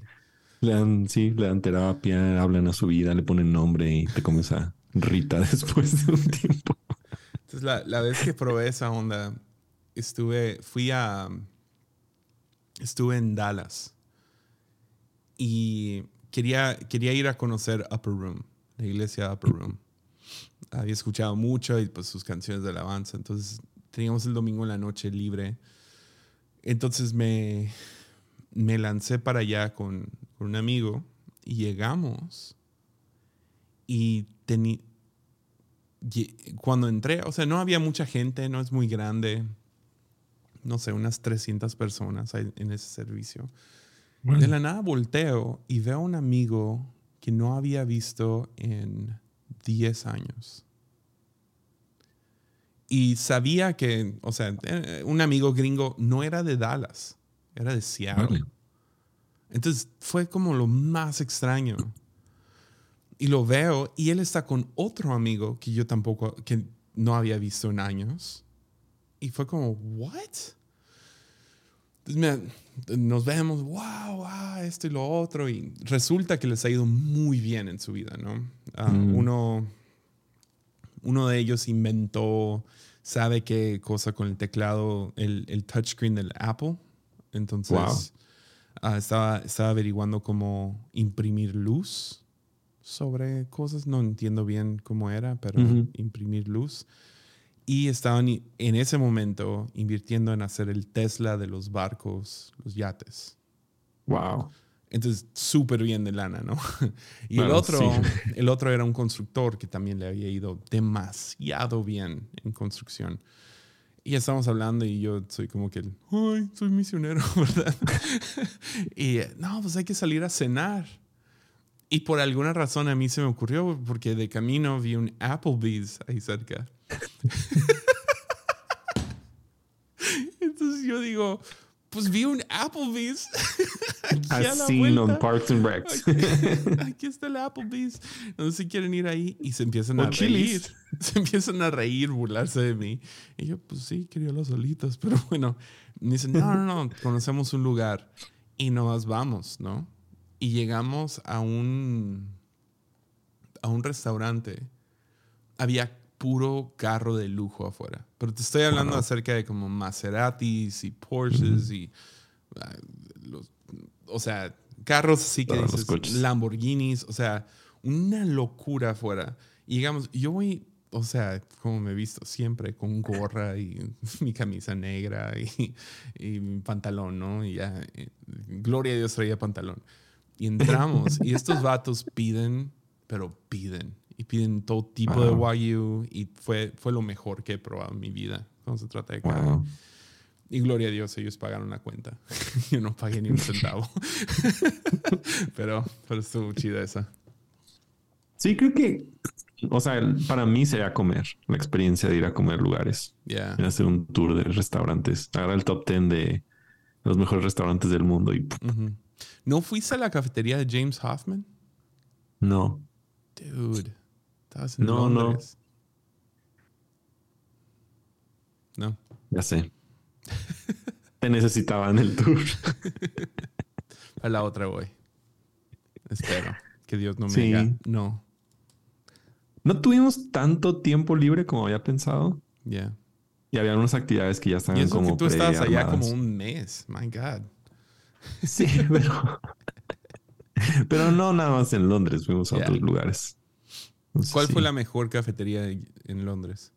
Le dan, sí, le dan terapia, hablan a su vida, le ponen nombre y te comes a Rita después de un tiempo. Entonces, la, la vez que probé esa onda, estuve, fui a, estuve en Dallas y quería, quería ir a conocer Upper Room, la iglesia Upper Room. Había escuchado mucho y pues sus canciones de alabanza. Entonces, teníamos el domingo en la noche libre. Entonces me, me lancé para allá con, con un amigo y llegamos y tení- Ye- cuando entré, o sea, no había mucha gente, no es muy grande. No sé, unas 300 personas en ese servicio. De la nada volteo y veo a un amigo que no había visto en 10 años. Y sabía que, o sea, eh, un amigo gringo no era de Dallas, era de Seattle. Entonces fue como lo más extraño. Y lo veo y él está con otro amigo que yo tampoco, que no había visto en años. Y fue como, ¿what? Entonces, nos vemos, wow, wow, esto y lo otro. Y resulta que les ha ido muy bien en su vida, ¿no? Ah, mm. uno, uno de ellos inventó, sabe qué cosa con el teclado, el, el touchscreen del Apple. Entonces, ah, estaba, estaba averiguando cómo imprimir luz sobre cosas. No entiendo bien cómo era, pero imprimir luz. Y estaban en ese momento invirtiendo en hacer el Tesla de los barcos, los yates. Wow. Entonces, súper bien de lana, ¿no? Y el, otro, el otro era un constructor que también le había ido demasiado bien en construcción. Y estamos hablando y yo soy como que, ay, soy misionero, ¿verdad? y no, pues hay que salir a cenar. Y por alguna razón a mí se me ocurrió, porque de camino vi un Applebee's ahí cerca. Entonces yo digo, pues vi un Applebee's. Así en Parks and Recs. Aquí, está el Applebee's. No sé si quieren ir ahí. Y se empiezan a reír. Se empiezan a reír, burlarse de mí. Y yo, pues sí, quería los solitos. Pero bueno, me dicen, no, no, no, conocemos un lugar. Y nos vamos, ¿no? Y llegamos a un, a un restaurante. Había puro carro de lujo afuera. Pero te estoy hablando acerca de como Maseratis y Porsches y ah, o sea, carros así que dices, Lamborghinis, o sea, una locura afuera. Y digamos, yo voy, o sea, como me he visto siempre, con gorra y mi camisa negra y, y mi pantalón, ¿no? Y ya, eh, gloria a Dios traía pantalón. Y entramos y estos vatos piden, pero piden y piden todo tipo de Wagyu y fue, fue lo mejor que he probado en mi vida cuando se trata de carne. Y gloria a Dios, ellos pagaron la cuenta. Yo no pagué ni un centavo. pero, pero estuvo chida esa. Sí, creo que, o sea, para mí sería comer, la experiencia de ir a comer lugares. Yeah. hacer un tour de restaurantes. Agarrar el top 10 de los mejores restaurantes del mundo y... ¿No fuiste a la cafetería de James Hoffman? No. Dude no, no. No. Ya sé. Te necesitaban el tour. A la otra voy. Espero que Dios no me diga no. No tuvimos tanto tiempo libre como había pensado. Ya. Y había unas actividades que ya estaban y eso como. Que tú estabas allá como un mes. My God. Sí, pero. pero no nada más en Londres. Fuimos a otros lugares. ¿Cuál fue la mejor cafetería en Londres?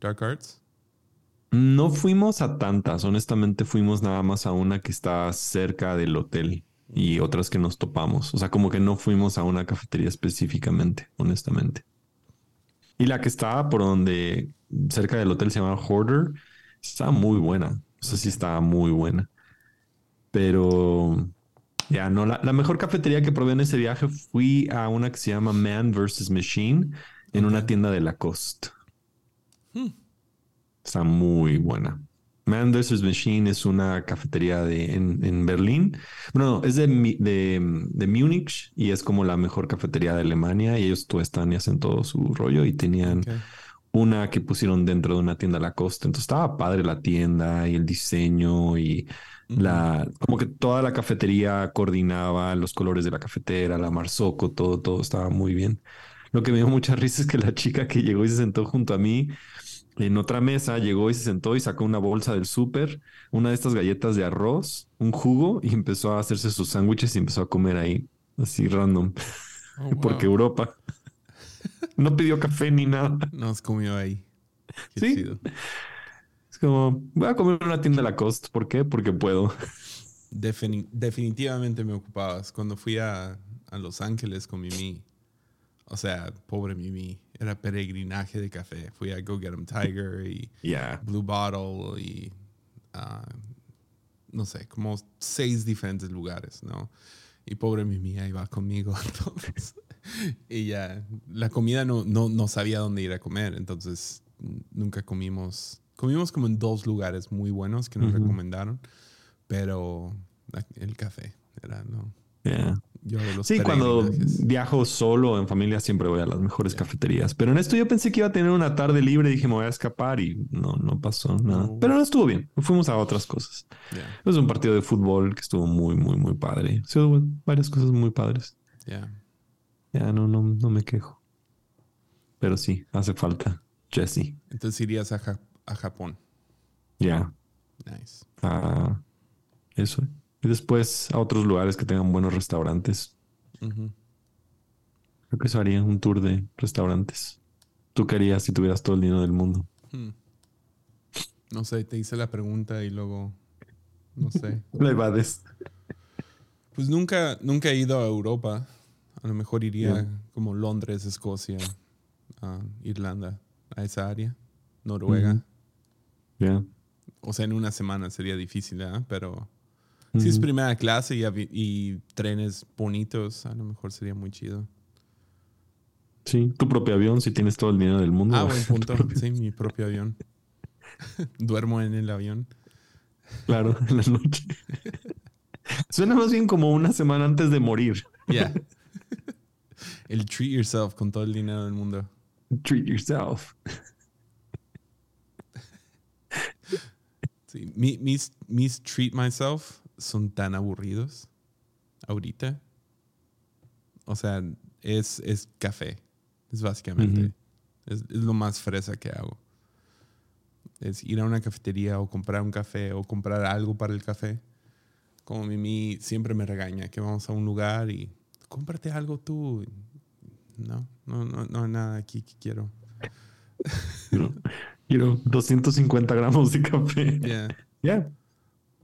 Dark Arts. No fuimos a tantas, honestamente fuimos nada más a una que está cerca del hotel y otras que nos topamos. O sea, como que no fuimos a una cafetería específicamente, honestamente. Y la que estaba por donde, cerca del hotel se llama Hoarder, está muy buena. O sea, sí estaba muy buena. Pero ya, no, la, mejor cafetería que probé en ese viaje fui a una que se llama Man vs. Machine en una tienda de Lacoste. Hmm. Está muy buena. Man vs. Machine es una cafetería de, en, Berlín. Bueno, es de, de, Múnich y es como la mejor cafetería de Alemania. Y ellos están y hacen todo su rollo y tenían una que pusieron dentro de una tienda Lacoste. Entonces estaba padre la tienda y el diseño y la, como que toda la cafetería coordinaba los colores de la cafetera, la marzoco, todo, todo estaba muy bien. Lo que me dio mucha risa es que la chica que llegó y se sentó junto a mí en otra mesa llegó y se sentó y sacó una bolsa del súper, una de estas galletas de arroz, un jugo y empezó a hacerse sus sándwiches y empezó a comer ahí, así random. Oh, Porque Europa no pidió café ni nada. Nos comió ahí. sí como, voy a comer en una tienda Lacoste. ¿Por qué? Porque puedo. definitivamente me ocupabas. Cuando fui a, a, Los Ángeles con Mimi, o sea, pobre Mimi, era peregrinaje de café. Fui a Go Get 'em Tiger y Blue Bottle y ah, no sé, como seis diferentes lugares, ¿no? Y pobre Mimi ahí va conmigo. Entonces, y ya, la comida no, no, no sabía dónde ir a comer. Entonces nunca comimos. Comimos como en dos lugares muy buenos que nos Ujú. recomendaron, pero la- el café era, ¿no? Yeah. Yo de los Sí, cuando viajo solo o en familia siempre voy a las mejores Ya. cafeterías. Pero en esto yo pensé que iba a tener una tarde libre. Dije, me voy a escapar y no, no pasó nada. No. Pero no estuvo bien. Fuimos a otras cosas. Yeah, Es un partido de fútbol que estuvo muy, muy, muy padre. Sí, hubo varias cosas muy padres. yeah. Ya no, no, no me quejo. Pero sí, hace falta. Jesse. Entonces irías a, Ja- a Japón. Ya. Nice. Ah, eso. Y después a otros lugares que tengan buenos restaurantes. Creo que eso haría un tour de restaurantes. ¿Tú querías si tuvieras todo el dinero del mundo? Hmm. No sé, te hice la pregunta y luego, no sé. La evades. Pues nunca, nunca he ido a Europa. A lo mejor iría como Londres, Escocia, a Irlanda, a esa área, Noruega. Ya. O sea, en una semana sería difícil, ¿eh? Pero si es primera clase y trenes bonitos, a lo mejor sería muy chido. Sí, tu propio avión si tienes todo el dinero del mundo. Ah, buen punto. Sí, mi propio avión. Duermo en el avión. Claro, en la noche. Suena más bien como una semana antes de morir. Yeah. el treat yourself con todo el dinero del mundo. Treat yourself. Sí, mi- mis, mis treat myself son tan aburridos ahorita. O sea, es, es café. Es básicamente. Ujú. es, es lo más fresa que hago. Es ir a una cafetería o comprar un café o comprar algo para el café. Como Mimi siempre me regaña que vamos a un lugar y cómprate algo tú. No, no, no, no hay nada aquí que quiero. No. Quiero 250 gramos de café. Yeah. Ya.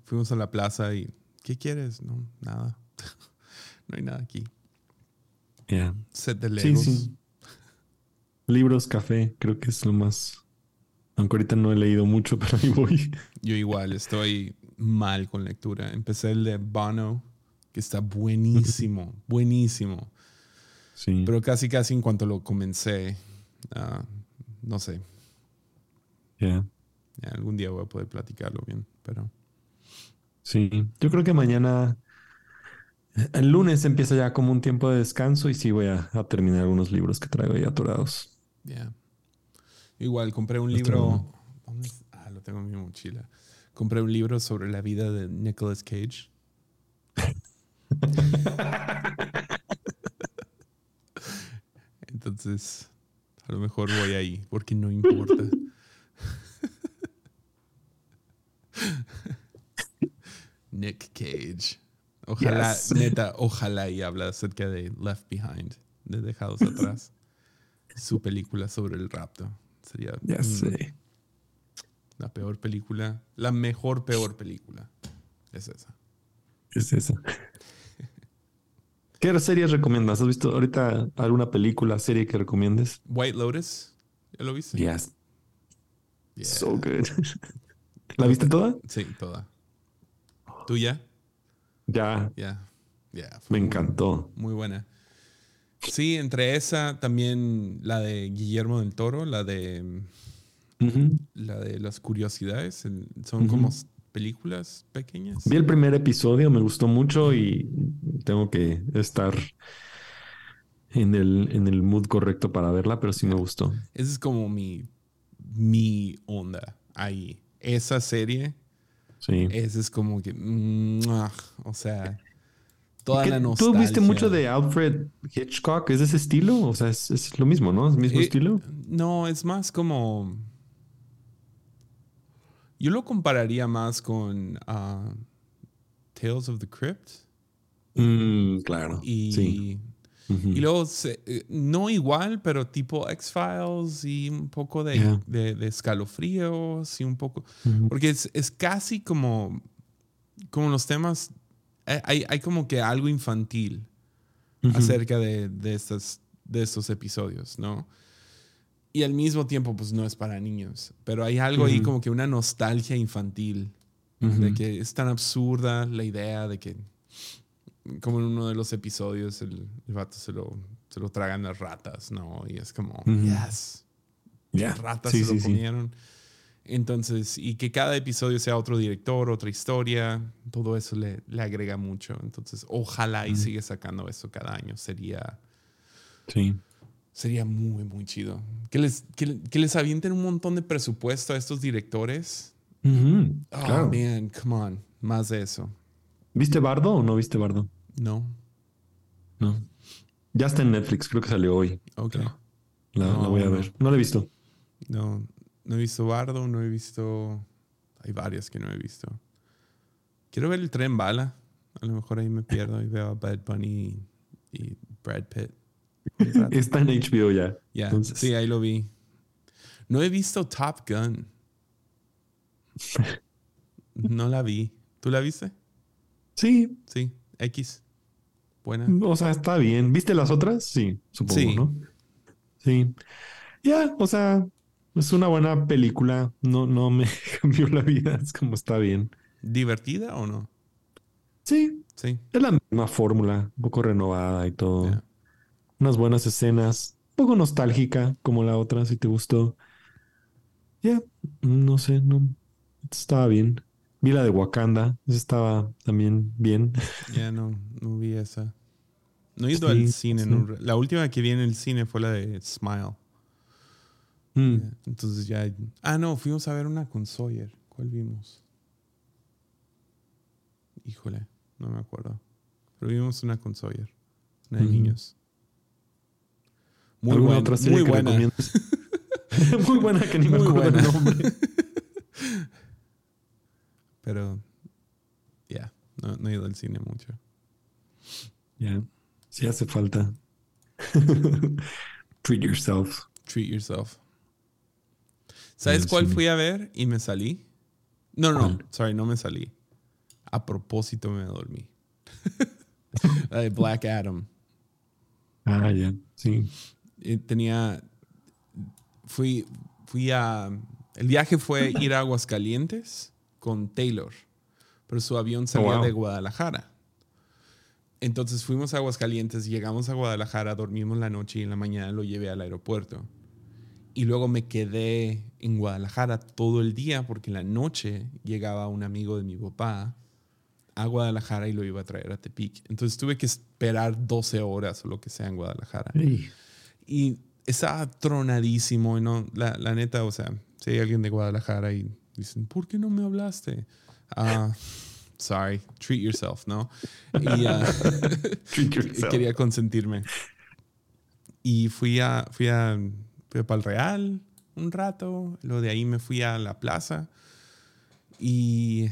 Fuimos a la plaza y ¿qué quieres? No, nada. no hay nada aquí. Ya. Set de Sí, Legos. sí. Libros, café, creo que es lo más. Aunque ahorita no he leído mucho, pero ahí voy. Yo igual estoy mal con lectura. Empecé el de Bono, que está buenísimo, buenísimo. Sí. Pero casi, casi en cuanto lo comencé, ah, no sé, Ya. ya algún día voy a poder platicarlo bien, pero Sí. Yo creo que mañana. El lunes empieza ya como un tiempo de descanso y sí voy a, a terminar algunos libros que traigo ahí atorados. ya. Igual compré un libro. Ah, lo tengo en mi mochila. Compré un libro sobre la vida de Nicolas Cage. Entonces, a lo mejor voy ahí, porque no importa. Nick Cage. Ojalá, Yes. neta, ojalá y habla acerca de Left Behind, de Dejados Atrás. Su película sobre el rapto. Sería Ya mm, sé. la peor película, la mejor peor película. Es esa. Es esa. ¿Qué series recomiendas? ¿Has visto ahorita alguna película, serie que recomiendes? White Lotus, ¿ya lo viste? Yes. Yeah. So good. ¿La viste toda? Sí, toda. ¿Tú ya? Ya. Ya. Ya. Me encantó. Muy buena. Sí, entre esa también la de Guillermo del Toro, la de la de las curiosidades, son como películas pequeñas. Vi el primer episodio, me gustó mucho y tengo que estar en el, en el mood correcto para verla, pero sí me gustó. Esa es como mi mi onda ahí. Esa serie, Sí. esa es como que o sea, toda ¿Qué- la ¿Tú nostalgia. viste mucho de Alfred Hitchcock? ¿Es de ese estilo? O sea, es, es lo mismo, ¿no? ¿Es el mismo Eh, estilo? No, es más como. Yo lo compararía más con ah, Tales of the Crypt. Mm, claro. Y, Sí. Ujú. y luego, se- eh, no igual, pero tipo X-Files y un poco de, Yeah. de- de escalofríos y un poco. Ujú. Porque es, es casi como, como los temas. eh, Hay, hay como que algo infantil Ujú. acerca de, de, estas, de estos episodios, ¿no? Y al mismo tiempo, pues no es para niños, pero hay algo ahí como que una nostalgia infantil, de que es tan absurda la idea de que, como en uno de los episodios, el, el vato se lo, se lo tragan las ratas, ¿no? Y es como, Ujú. yes, Ya. ratas Sí, se sí, lo sí. comieron. Entonces, y que cada episodio sea otro director, otra historia, todo eso le, le agrega mucho. Entonces, ojalá y sigue sacando eso cada año. Sería, Sí. sería muy, muy chido. Que les, que, que les avienten un montón de presupuesto a estos directores. Oh, claro. man, come on. Más de eso. ¿Viste Bardo o no viste Bardo? No. No. Ya está en Netflix, creo que salió hoy. Ok. La, la No, voy a no. ver. No la he visto. No, no he visto Bardo, no he visto. Hay varias que no he visto. Quiero ver el tren bala. A lo mejor ahí me pierdo y veo a Bad Bunny y, Brad Pitt. Está en HBO ya. Entonces- sí, ahí lo vi. No he visto Top Gun. No la vi. ¿Tú la viste? Sí, Sí, X. Buena. o sea, está bien. ¿Viste las otras? Sí, supongo, Sí. ¿no? Sí. Ya, o sea, es una buena película. No, no me cambió la vida. Es como está bien. ¿Divertida o no? Sí, Sí. es la misma fórmula, un poco renovada y todo. Unas buenas escenas, un poco nostálgica como la otra, si te gustó. Ya, no sé, no estaba bien. Vi la de Wakanda, esa estaba también bien. Ya no, no vi esa. No he ido Sí, al cine. sí. no re- la última que vi en el cine fue la de Smile. Mm, Entonces ya. Ah, no, fuimos a ver una con Sawyer. ¿Cuál vimos? Híjole, no me acuerdo. Pero vimos una con Sawyer. Una de niños. Muy ¿Alguna buena. otra serie muy que buena. muy buena que ni me acuerdo el nombre. Pero ya, no, no he ido al cine mucho. Ya, sí hace falta. Treat yourself. Treat yourself. ¿Sabes cuál fui a ver y me salí? No, no, sorry, no me salí. A propósito me dormí. La de Black Adam. Ah, ya, sí. Tenía. Fui, fui a. El viaje fue ir a Aguascalientes con Taylor, pero su avión salía wow. de Guadalajara. Entonces fuimos a Aguascalientes, llegamos a Guadalajara, dormimos la noche y en la mañana lo llevé al aeropuerto. Y luego me quedé en Guadalajara todo el día porque en la noche llegaba un amigo de mi papá a Guadalajara y lo iba a traer a Tepic. Entonces tuve que esperar 12 horas o lo que sea en Guadalajara. Y estaba tronadísimo. y No, la, la neta, o sea, si hay alguien de Guadalajara y dicen, ¿por qué no me hablaste? Ah, sorry, treat yourself, ¿no? Y ah, Treat yourself. quería consentirme. Y fui a, fui a, fui a Pal Real un rato. Luego de ahí me fui a la plaza. Y,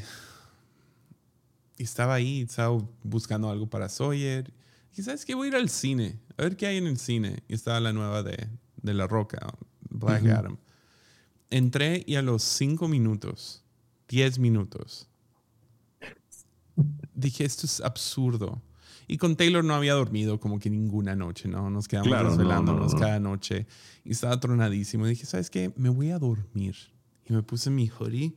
y estaba ahí, estaba buscando algo para Sawyer. Y sabes que voy a ir al cine, a ver qué hay en el cine. Y estaba la nueva de, de La Roca, Black Ujú. Adam. Entré y a los cinco minutos, diez minutos, dije, esto es absurdo. Y con Taylor no había dormido como que ninguna noche, ¿no? Nos quedamos Claro, no, desvelándonos no, no. cada noche. Y estaba tronadísimo. Y dije, ¿sabes qué? Me voy a dormir. Y me puse mi hoodie,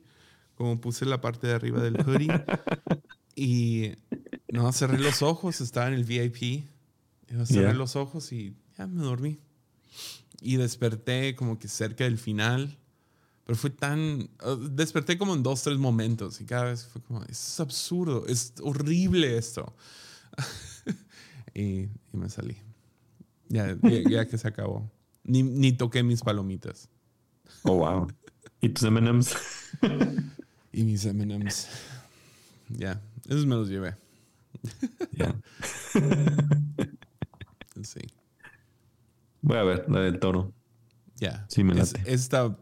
como puse la parte de arriba del hoodie. y no, cerré los ojos, estaba en el VIP. No, cerré Ya. los ojos y ya me dormí. Y desperté como que cerca del final. Pero fue tan... uh, desperté como en dos, tres momentos. Y cada vez fue como, es absurdo, es horrible esto. y, y me salí. Ya, ya, ya que se acabó. Ni, ni toqué mis palomitas. Oh, wow. ¿Y tus M&M's? Y mis M&M's. Ya, esos me los llevé. Ya. Sí. Voy a ver la del toro. Ya. Sí, me Es- late. esta-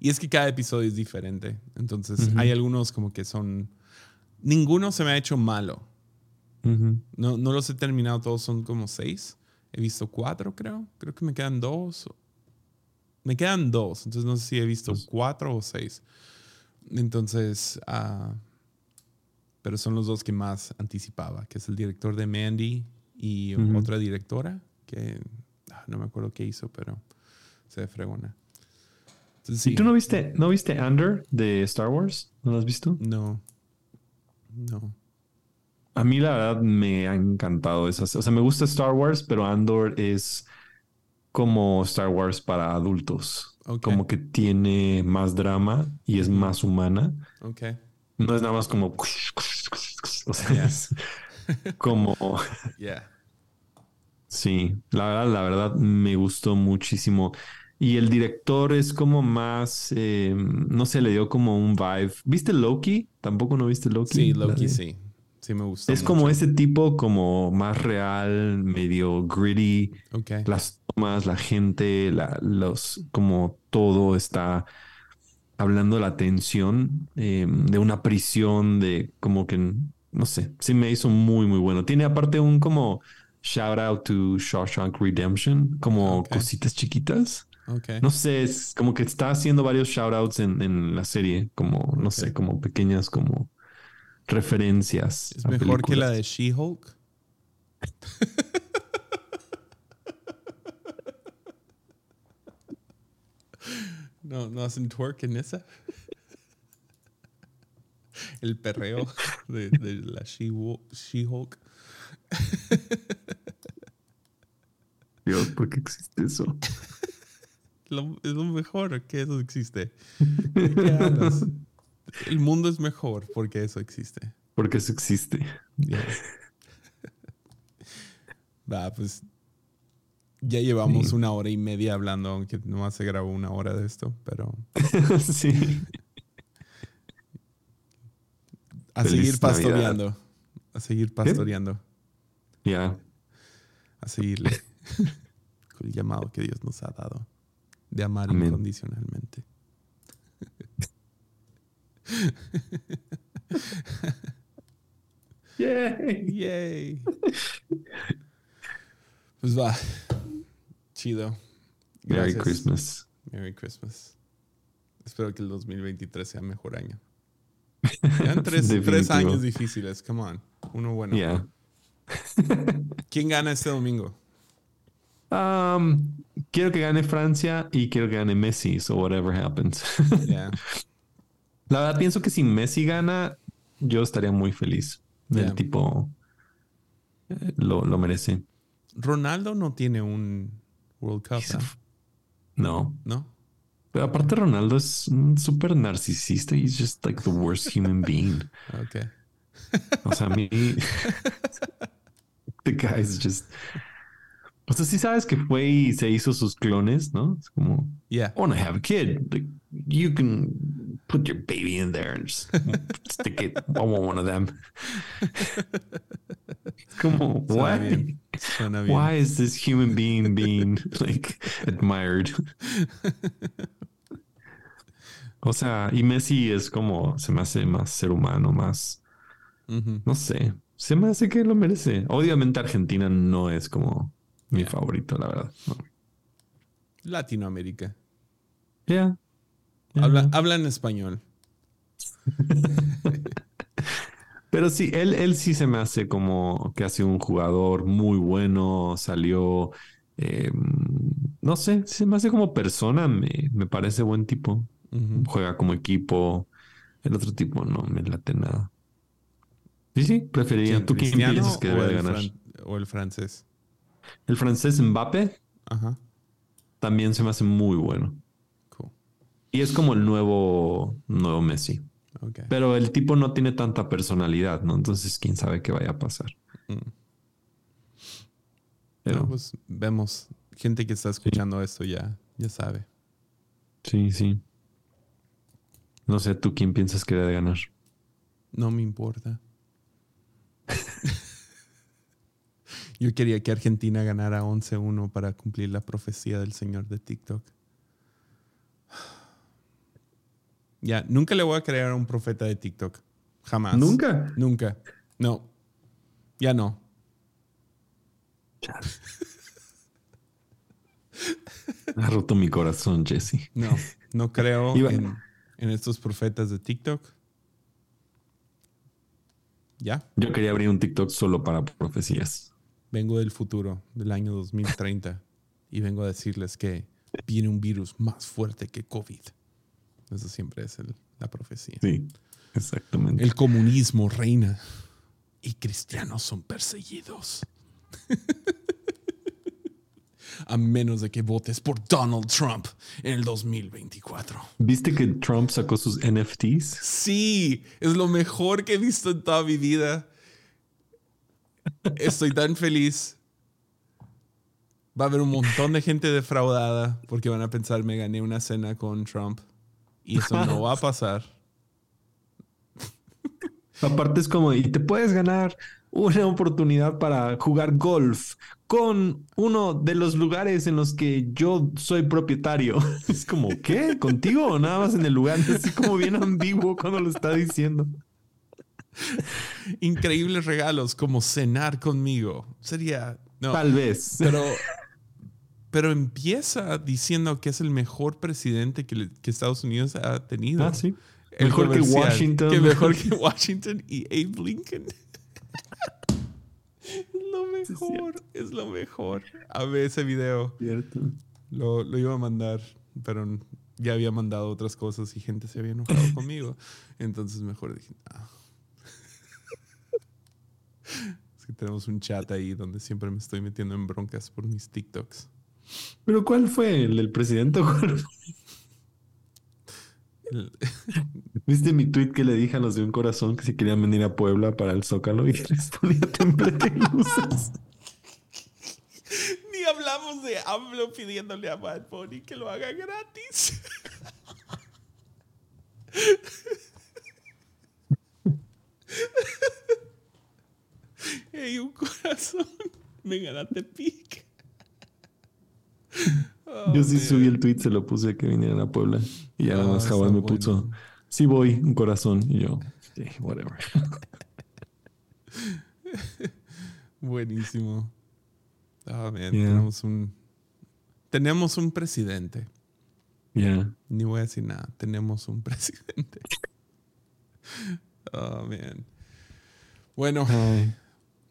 y es que cada episodio es diferente. Entonces, hay algunos como que son... Ninguno se me ha hecho malo. No, no los he terminado todos, son como seis. He visto cuatro, creo. Creo que me quedan dos. Me quedan dos, entonces no sé si he visto cuatro o seis. Entonces, ah, pero son los dos que más anticipaba, que es el director de Mandy y Ujú. otra directora que ah, no me acuerdo qué hizo, pero se fregona. Sí. ¿Y tú no viste, no viste Under de Star Wars? ¿No lo has visto? No. No. A mí la verdad me ha encantado esas. O sea, me gusta Star Wars, pero Andor es como Star Wars para adultos. Como que tiene más drama y es más humana. Ok. No es nada más como, o sea, Yeah. es como, Yeah. sí, la verdad, la verdad me gustó muchísimo. Y el director es como más, eh, no sé, le dio como un vibe. ¿Viste Loki? ¿Tampoco no viste Loki? Sí, Loki de- sí. Sí me gustó. Es como ese tipo como más real, medio gritty. Ok. Las tomas, la gente, la, los, como todo está hablando de la tensión eh, de una prisión, de como que, no sé, sí me hizo muy, muy bueno. Tiene aparte un como shout out to Shawshank Redemption, como cositas chiquitas. No sé, es como que está haciendo varios shout outs en, en la serie, como, no sé, como pequeñas como referencias. ¿Es mejor que la de She-Hulk? no, no hacen twerk en esa. El perreo de, de la She- She-Hulk. Dios, ¿por qué existe eso? Lo- es lo mejor que eso existe. El mundo es mejor porque eso existe. Porque eso existe. Ya. Va, pues ya llevamos Sí. una hora y media hablando, aunque nomás se grabó una hora de esto, pero sí. a Feliz seguir Navidad. pastoreando. A seguir pastoreando. Ya. A seguirle. Con el llamado que Dios nos ha dado de amar Amén. incondicionalmente. Yay. Yay. Pues va. Chido. Merry. Christmas. Merry Christmas. Espero que el 2023 sea mejor año. Eran tres, años difíciles. Come on. Uno bueno. Yeah. ¿Quién gana este domingo? Um, quiero que gane Francia y quiero que gane Messi, so whatever happens. Yeah. La verdad, pienso que si Messi gana, yo estaría muy feliz. El Yeah. tipo eh, lo, lo merece. Ronaldo no tiene un World Cup, ¿no? No. Pero aparte, Ronaldo es un súper narcisista. He's just like the worst human being. Ok. O sea, a mí. the guy is just. O sea, sí sabes que fue y se hizo sus clones, ¿no? Es como, Yeah. I want to have a kid. Like, you can put your baby in there and just stick it. I want one of them. Es como, Suena why? bien. Suena bien. Why is this human being being like admired? O sea, y Messi es como, se me hace más ser humano, más, no sé, se me hace que lo merece. Obviamente Argentina no es como mi Yeah. favorito, la verdad. No. Latinoamérica. Yeah. Yeah. Habla, habla en español. Pero sí, él, él sí se me hace como que ha sido un jugador muy bueno, salió, eh, no sé, se me hace como persona, me, me parece buen tipo. Juega como equipo, el otro tipo no me late nada. Sí, sí, preferiría. ¿Quién, ¿Tú quién piensas que debe de ganar? fran- o el francés? El francés Mbappé Ajá. también se me hace muy bueno. Cool. Y es como el nuevo, nuevo Messi. Pero el tipo no tiene tanta personalidad, ¿no? Entonces, quién sabe qué vaya a pasar. Mm. Pero No, pues vemos. Gente que está escuchando esto ya, ya sabe. sí, sí. No sé, ¿tú quién piensas que debe de ganar? No me importa. Yo quería que Argentina ganara 11-1 para cumplir la profecía del señor de TikTok. Ya, nunca le voy a creer a un profeta de TikTok. Jamás. Nunca. Nunca. No. Ya no. Ha roto mi corazón, Jesse. No. No creo en estos profetas de TikTok. Ya. Yo quería abrir un TikTok solo para profecías. Vengo del futuro, del año 2030, y vengo a decirles que viene un virus más fuerte que COVID. Eso siempre es el- la profecía. Sí, exactamente. El comunismo reina y cristianos son perseguidos. a menos de que votes por Donald Trump en el 2024. ¿Viste que Trump sacó sus NFTs? Sí, es lo mejor que he visto en toda mi vida. Estoy tan feliz. Va a haber un montón de gente defraudada porque van a pensar me gané una cena con Trump. Y eso no va a pasar. Aparte es como, y te puedes ganar una oportunidad para jugar golf con uno de los lugares en los que yo soy propietario. Es como, ¿qué? ¿Contigo o nada más en el lugar? Así como bien ambiguo cuando lo está diciendo. Increíbles regalos como cenar conmigo. Sería... Tal vez. Pero, pero empieza diciendo que es el mejor presidente que, que Estados Unidos ha tenido. Ah, sí. mejor que Washington. Que mejor que Washington y Abe Lincoln. es lo mejor, es, lo mejor. A ver ese video. Cierto. Lo, lo, iba a mandar, pero ya había mandado otras cosas y gente se había enojado conmigo. Entonces mejor dije, ah. Es que tenemos un chat ahí donde siempre me estoy metiendo en broncas por mis TikToks. ¿Pero cuál fue? ¿El del presidente? ¿Viste mi tweet que le dije a los de un corazón que si querían venir a Puebla para el Zócalo y les ponía templete luces? Ni hablamos de AMLO pidiéndole a Bad Bunny que lo haga gratis. Hey, un corazón. Me ganaste pique. Yo sí subí el tweet, se lo puse que vinieran a Puebla. Y ya nada más ah, Jabal me puso, sí voy, un corazón. Y yo, whatever. Buenísimo. Ah, tenemos un... Tenemos un presidente. Yeah. Ni voy a decir nada. Tenemos un presidente. oh, man. Bueno.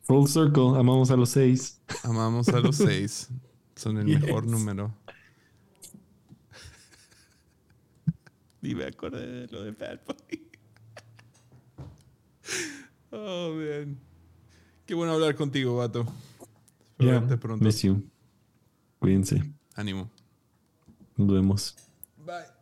Full circle. Amamos a los seis. Amamos a los seis. Son el mejor número. Ni me acordé de lo de Bad Bunny. oh, man. Qué bueno hablar contigo, vato. Ya, pronto. Miss you. Cuídense. Ánimo. Nos vemos. Bye.